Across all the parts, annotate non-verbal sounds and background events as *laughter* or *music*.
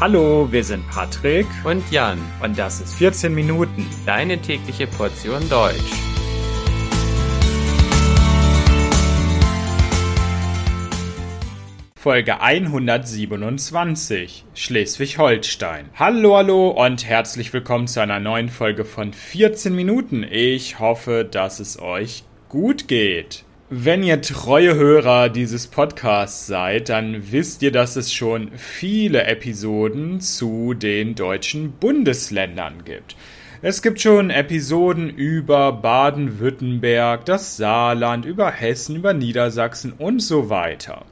Hallo, wir sind Patrick und Jan und das ist 14 Minuten, deine tägliche Portion Deutsch. Folge 127 Schleswig-Holstein. Hallo, hallo und herzlich willkommen zu einer neuen Folge von 14 Minuten. Ich hoffe, dass es euch gut geht. Wenn ihr treue Hörer dieses Podcasts seid, dann wisst ihr, dass es schon viele Episoden zu den deutschen Bundesländern gibt. Es gibt schon Episoden über Baden-Württemberg, das Saarland, über Hessen, über Niedersachsen und so weiter.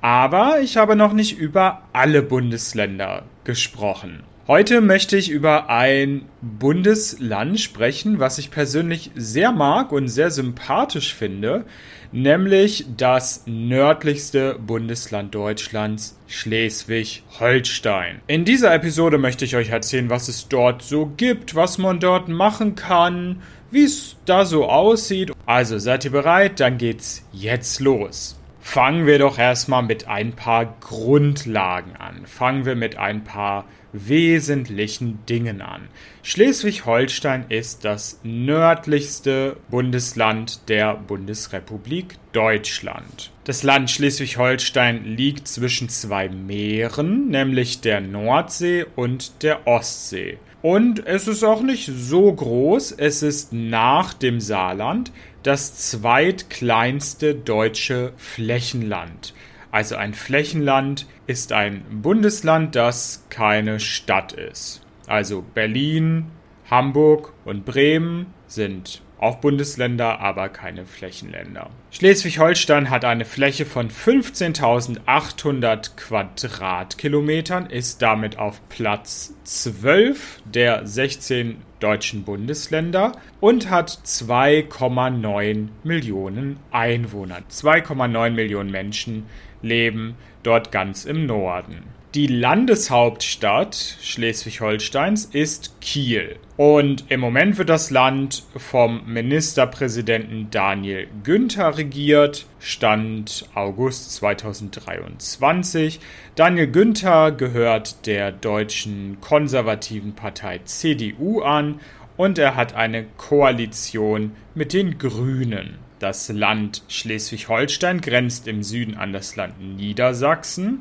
Aber ich habe noch nicht über alle Bundesländer gesprochen. Heute möchte ich über ein Bundesland sprechen, was ich persönlich sehr mag und sehr sympathisch finde, nämlich das nördlichste Bundesland Deutschlands, Schleswig-Holstein. In dieser Episode möchte ich euch erzählen, was es dort so gibt, was man dort machen kann, wie es da so aussieht. Also seid ihr bereit? Dann geht's jetzt los. Fangen wir doch erstmal mit ein paar Grundlagen an. Fangen wir mit ein paar wesentlichen Dingen an. Schleswig-Holstein ist das nördlichste Bundesland der Bundesrepublik Deutschland. Das Land Schleswig-Holstein liegt zwischen zwei Meeren, nämlich der Nordsee und der Ostsee. Und es ist auch nicht so groß, es ist nach dem Saarland das zweitkleinste deutsche Flächenland. Also ein Flächenland ist ein Bundesland, das keine Stadt ist. Also Berlin, Hamburg und Bremen sind auch Bundesländer, aber keine Flächenländer. Schleswig-Holstein hat eine Fläche von 15.800 Quadratkilometern, ist damit auf Platz 12 der 16 deutschen Bundesländer und hat 2,9 Millionen Einwohner. 2,9 Millionen Menschen leben dort ganz im Norden. Die Landeshauptstadt Schleswig-Holsteins ist Kiel. Und im Moment wird das Land vom Ministerpräsidenten Daniel Günther regiert. Stand August 2023. Daniel Günther gehört der deutschen konservativen Partei CDU an und er hat eine Koalition mit den Grünen. Das Land Schleswig-Holstein grenzt im Süden an das Land Niedersachsen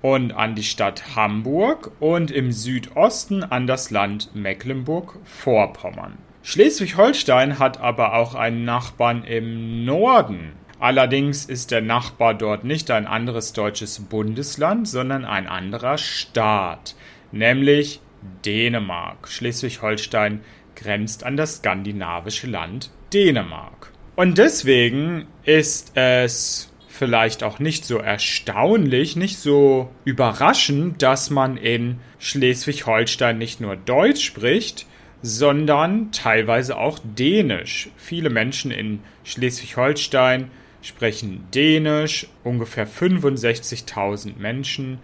und an die Stadt Hamburg und im Südosten an das Land Mecklenburg-Vorpommern. Schleswig-Holstein hat aber auch einen Nachbarn im Norden. Allerdings ist der Nachbar dort nicht ein anderes deutsches Bundesland, sondern ein anderer Staat, nämlich Dänemark. Schleswig-Holstein grenzt an das skandinavische Land Dänemark. Und deswegen ist es vielleicht auch nicht so erstaunlich, nicht so überraschend, dass man in Schleswig-Holstein nicht nur Deutsch spricht, sondern teilweise auch Dänisch. Viele Menschen in Schleswig-Holstein sprechen Dänisch, ungefähr 65.000 Menschen.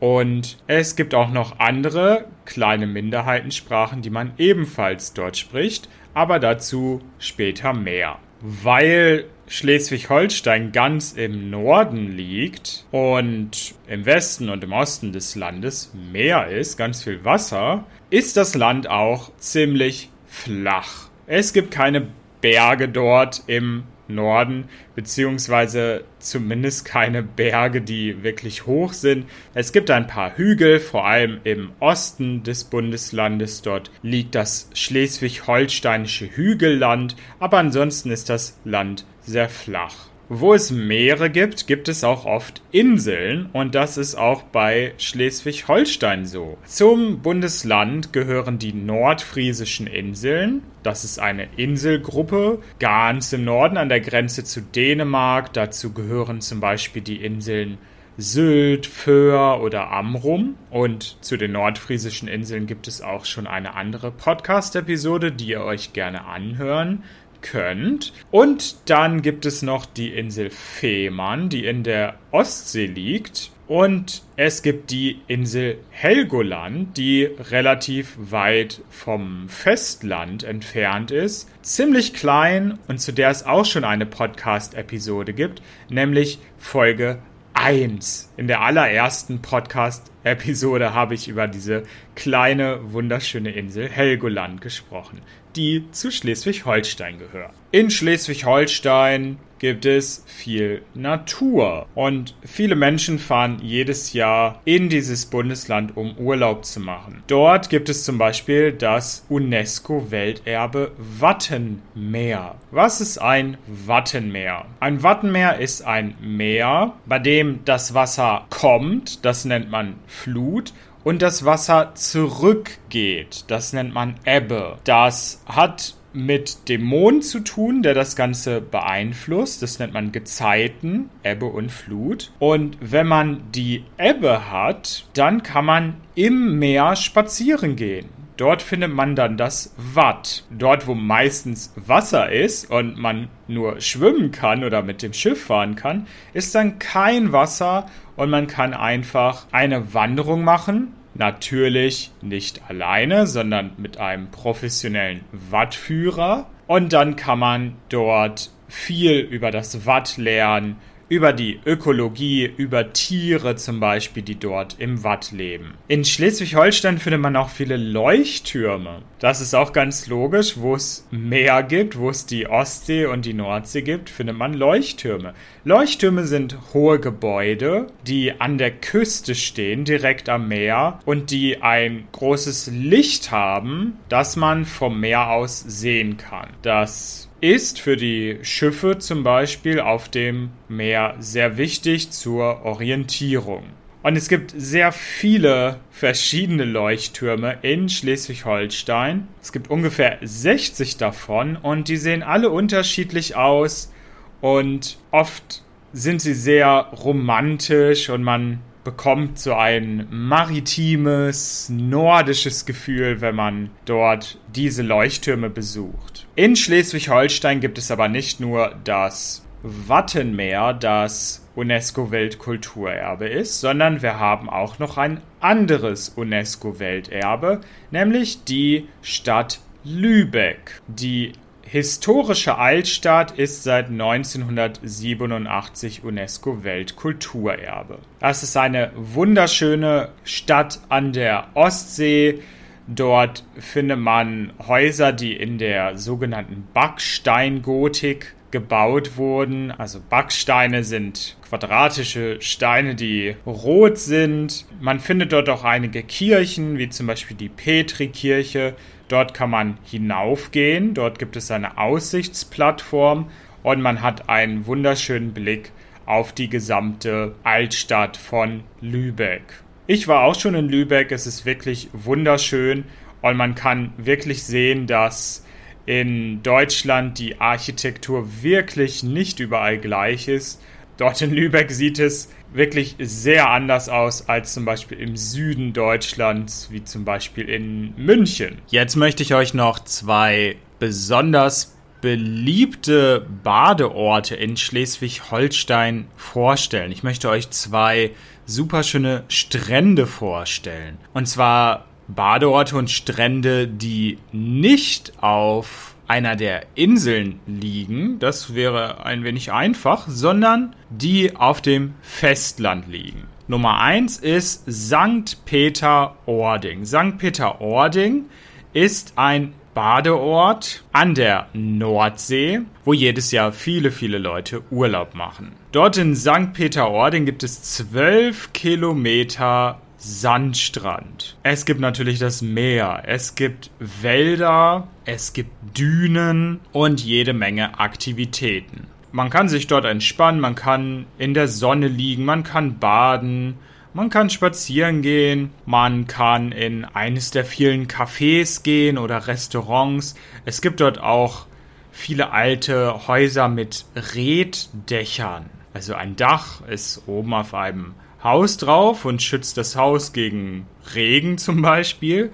Und es gibt auch noch andere kleine Minderheitensprachen, die man ebenfalls dort spricht, aber dazu später mehr. Weil Schleswig-Holstein ganz im Norden liegt und im Westen und im Osten des Landes Meer ist, ganz viel Wasser, ist das Land auch ziemlich flach. Es gibt keine Berge dort im Norden, beziehungsweise zumindest keine Berge, die wirklich hoch sind. Es gibt ein paar Hügel, vor allem im Osten des Bundeslandes. Dort liegt das schleswig-holsteinische Hügelland, aber ansonsten ist das Land sehr flach. Wo es Meere gibt, gibt es auch oft Inseln und das ist auch bei Schleswig-Holstein so. Zum Bundesland gehören die nordfriesischen Inseln. Das ist eine Inselgruppe ganz im Norden an der Grenze zu Dänemark. Dazu gehören zum Beispiel die Inseln Sylt, Föhr oder Amrum. Und zu den nordfriesischen Inseln gibt es auch schon eine andere Podcast-Episode, die ihr euch gerne anhören könnt. Und dann gibt es noch die Insel Fehmarn, die in der Ostsee liegt. Und es gibt die Insel Helgoland, die relativ weit vom Festland entfernt ist, ziemlich klein und zu der es auch schon eine Podcast-Episode gibt, nämlich Folge 1. In der allerersten Podcast-Episode Episode habe ich über diese kleine, wunderschöne Insel Helgoland gesprochen, die zu Schleswig-Holstein gehört. In Schleswig-Holstein gibt es viel Natur. Und viele Menschen fahren jedes Jahr in dieses Bundesland, um Urlaub zu machen. Dort gibt es zum Beispiel das UNESCO-Welterbe Wattenmeer. Was ist ein Wattenmeer? Ein Wattenmeer ist ein Meer, bei dem das Wasser kommt, das nennt man Flut, und das Wasser zurückgeht. Das nennt man Ebbe. Das hat mit dem Mond zu tun, der das Ganze beeinflusst. Das nennt man Gezeiten, Ebbe und Flut. Und wenn man die Ebbe hat, dann kann man im Meer spazieren gehen. Dort findet man dann das Watt. Dort, wo meistens Wasser ist und man nur schwimmen kann oder mit dem Schiff fahren kann, ist dann kein Wasser und man kann einfach eine Wanderung machen Natürlich nicht alleine, sondern mit einem professionellen Wattführer. Und dann kann man dort viel über das Watt lernen, über die Ökologie, über Tiere zum Beispiel, die dort im Watt leben. In Schleswig-Holstein findet man auch viele Leuchttürme. Das ist auch ganz logisch, wo es Meer gibt, wo es die Ostsee und die Nordsee gibt, findet man Leuchttürme. Leuchttürme sind hohe Gebäude, die an der Küste stehen, direkt am Meer und die ein großes Licht haben, das man vom Meer aus sehen kann. Das ist für die Schiffe zum Beispiel auf dem Meer sehr wichtig zur Orientierung. Und es gibt sehr viele verschiedene Leuchttürme in Schleswig-Holstein. Es gibt ungefähr 60 davon und die sehen alle unterschiedlich aus und oft sind sie sehr romantisch und man bekommt so ein maritimes, nordisches Gefühl, wenn man dort diese Leuchttürme besucht. In Schleswig-Holstein gibt es aber nicht nur das Wattenmeer, das UNESCO-Weltkulturerbe ist, sondern wir haben auch noch ein anderes UNESCO-Welterbe, nämlich die Stadt Lübeck, die historische Altstadt ist seit 1987 UNESCO-Weltkulturerbe. Das ist eine wunderschöne Stadt an der Ostsee. Dort findet man Häuser, die in der sogenannten Backsteingotik gebaut wurden. Also Backsteine sind quadratische Steine, die rot sind. Man findet dort auch einige Kirchen, wie zum Beispiel die Petri-Kirche, Dort kann man hinaufgehen, dort gibt es eine Aussichtsplattform und man hat einen wunderschönen Blick auf die gesamte Altstadt von Lübeck. Ich war auch schon in Lübeck, es ist wirklich wunderschön und man kann wirklich sehen, dass in Deutschland die Architektur wirklich nicht überall gleich ist. Dort in Lübeck sieht es wirklich sehr anders aus als zum Beispiel im Süden Deutschlands, wie zum Beispiel in München. Jetzt möchte ich euch noch zwei besonders beliebte Badeorte in Schleswig-Holstein vorstellen. Ich möchte euch zwei superschöne Strände vorstellen. Und zwar Badeorte und Strände, die nicht auf einer der Inseln liegen, das wäre ein wenig einfach, sondern die auf dem Festland liegen. Nummer 1 ist St. Peter-Ording. St. Peter-Ording ist ein Badeort an der Nordsee, wo jedes Jahr viele, viele Leute Urlaub machen. Dort in St. Peter-Ording gibt es 12 Kilometer Sandstrand. Es gibt natürlich das Meer, es gibt Wälder, es gibt Dünen und jede Menge Aktivitäten. Man kann sich dort entspannen, man kann in der Sonne liegen, man kann baden, man kann spazieren gehen, man kann in eines der vielen Cafés gehen oder Restaurants. Es gibt dort auch viele alte Häuser mit Reddächern. Also ein Dach ist oben auf einem Haus drauf und schützt das Haus gegen Regen zum Beispiel.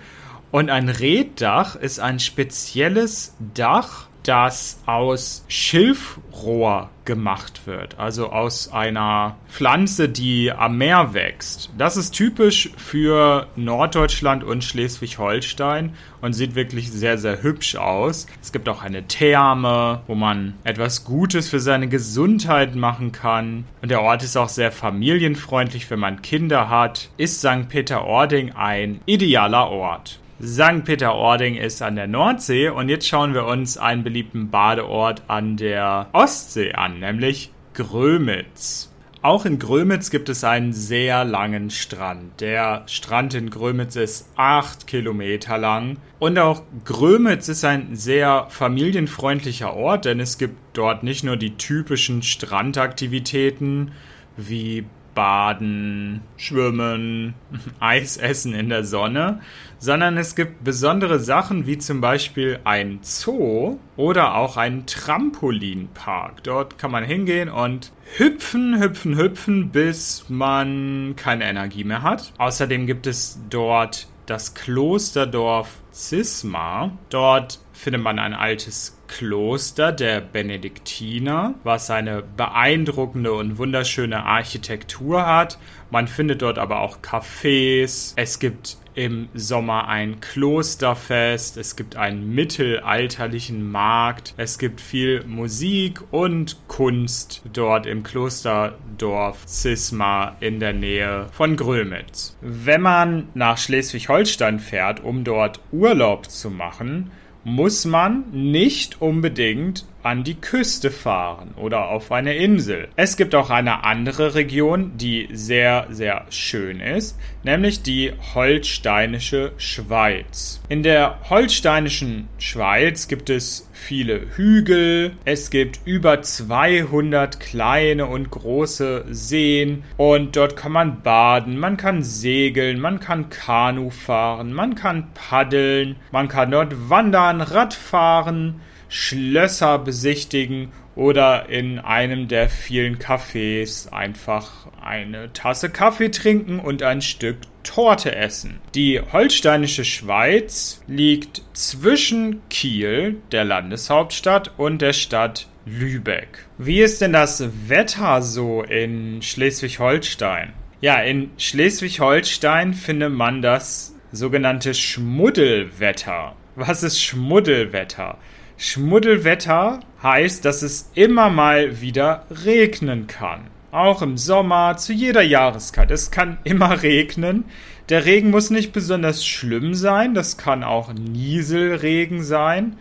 Und ein Reddach ist ein spezielles Dach, das aus Schilfrohr gemacht wird, also aus einer Pflanze, die am Meer wächst. Das ist typisch für Norddeutschland und Schleswig-Holstein und sieht wirklich sehr, sehr hübsch aus. Es gibt auch eine Therme, wo man etwas Gutes für seine Gesundheit machen kann. Und der Ort ist auch sehr familienfreundlich, wenn man Kinder hat. Ist St. Peter-Ording ein idealer Ort. St. Peter-Ording ist an der Nordsee und jetzt schauen wir uns einen beliebten Badeort an der Ostsee an, nämlich Grömitz. Auch in Grömitz gibt es einen sehr langen Strand. Der Strand in Grömitz ist acht Kilometer lang. Und auch Grömitz ist ein sehr familienfreundlicher Ort, denn es gibt dort nicht nur die typischen Strandaktivitäten wie Baden, Schwimmen, *laughs* Eis essen in der Sonne, sondern es gibt besondere Sachen wie zum Beispiel ein Zoo oder auch ein Trampolinpark. Dort kann man hingehen und hüpfen, hüpfen, hüpfen, bis man keine Energie mehr hat. Außerdem gibt es dort das Klosterdorf Cisma. Dort findet man ein altes Kloster der Benediktiner, was eine beeindruckende und wunderschöne Architektur hat. Man findet dort aber auch Cafés. Es gibt im Sommer ein Klosterfest, es gibt einen mittelalterlichen Markt, es gibt viel Musik und Kunst dort im Klosterdorf Cisma in der Nähe von Grömitz. Wenn man nach Schleswig-Holstein fährt, um dort Urlaub zu machen, muss man nicht unbedingt an die Küste fahren oder auf eine Insel. Es gibt auch eine andere Region, die sehr, sehr schön ist, nämlich die holsteinische Schweiz. In der holsteinischen Schweiz gibt es viele Hügel, es gibt über 200 kleine und große Seen und dort kann man baden, man kann segeln, man kann Kanu fahren, man kann paddeln, man kann dort wandern, Radfahren, Schlösser besichtigen oder in einem der vielen Cafés einfach eine Tasse Kaffee trinken und ein Stück Torte essen. Die holsteinische Schweiz liegt zwischen Kiel, der Landeshauptstadt, und der Stadt Lübeck. Wie ist denn das Wetter so in Schleswig-Holstein? Ja, in Schleswig-Holstein findet man das sogenannte Schmuddelwetter. Was ist Schmuddelwetter? Schmuddelwetter heißt, dass es immer mal wieder regnen kann. Auch im Sommer, zu jeder Jahreszeit. Es kann immer *laughs* regnen. Der Regen muss nicht besonders schlimm sein. Das kann auch Nieselregen sein.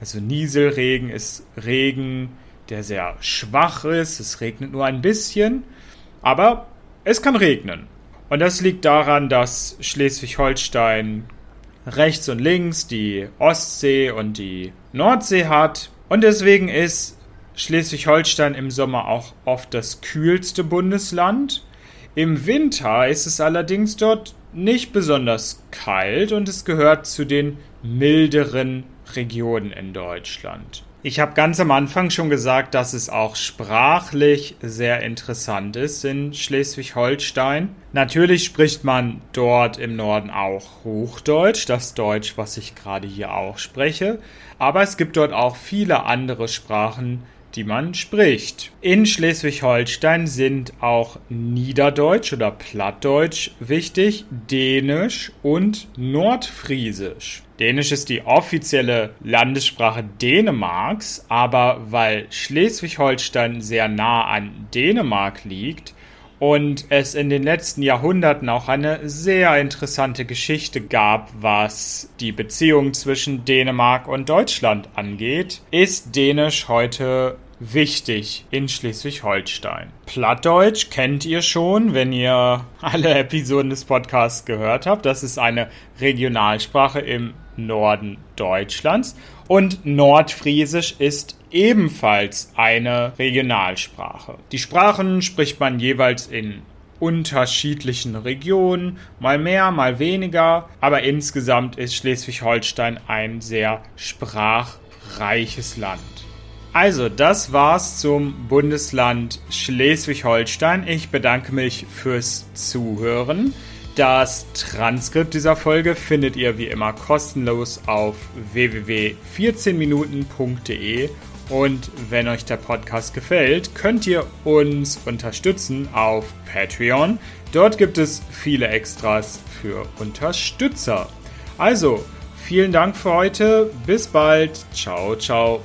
Also Nieselregen ist Regen, der sehr schwach ist. Es regnet nur ein bisschen. Aber es kann regnen. Und das liegt daran, dass Schleswig-Holstein rechts und links die Ostsee und die Nordsee hat. Und deswegen ist Schleswig-Holstein im Sommer auch oft das kühlste Bundesland. Im Winter ist es allerdings dort nicht besonders kalt und es gehört zu den milderen Regionen in Deutschland. Ich habe ganz am Anfang schon gesagt, dass es auch sprachlich sehr interessant ist in Schleswig-Holstein. Natürlich spricht man dort im Norden auch Hochdeutsch, das Deutsch, was ich gerade hier auch spreche, aber es gibt dort auch viele andere Sprachen, die man spricht. In Schleswig-Holstein sind auch Niederdeutsch oder Plattdeutsch wichtig, Dänisch und Nordfriesisch. Dänisch ist die offizielle Landessprache Dänemarks, aber weil Schleswig-Holstein sehr nah an Dänemark liegt, und es in den letzten Jahrhunderten auch eine sehr interessante Geschichte gab, was die Beziehung zwischen Dänemark und Deutschland angeht, ist Dänisch heute wichtig in Schleswig-Holstein. Plattdeutsch kennt ihr schon, wenn ihr alle Episoden des Podcasts gehört habt. Das ist eine Regionalsprache im Norden Deutschlands. Und Nordfriesisch ist ebenfalls eine Regionalsprache. Die Sprachen spricht man jeweils in unterschiedlichen Regionen, mal mehr, mal weniger, aber insgesamt ist Schleswig-Holstein ein sehr sprachreiches Land. Also, das war's zum Bundesland Schleswig-Holstein. Ich bedanke mich fürs Zuhören. Das Transkript dieser Folge findet ihr wie immer kostenlos auf www.14minuten.de und wenn euch der Podcast gefällt, könnt ihr uns unterstützen auf Patreon. Dort gibt es viele Extras für Unterstützer. Also, vielen Dank für heute. Bis bald. Ciao, ciao.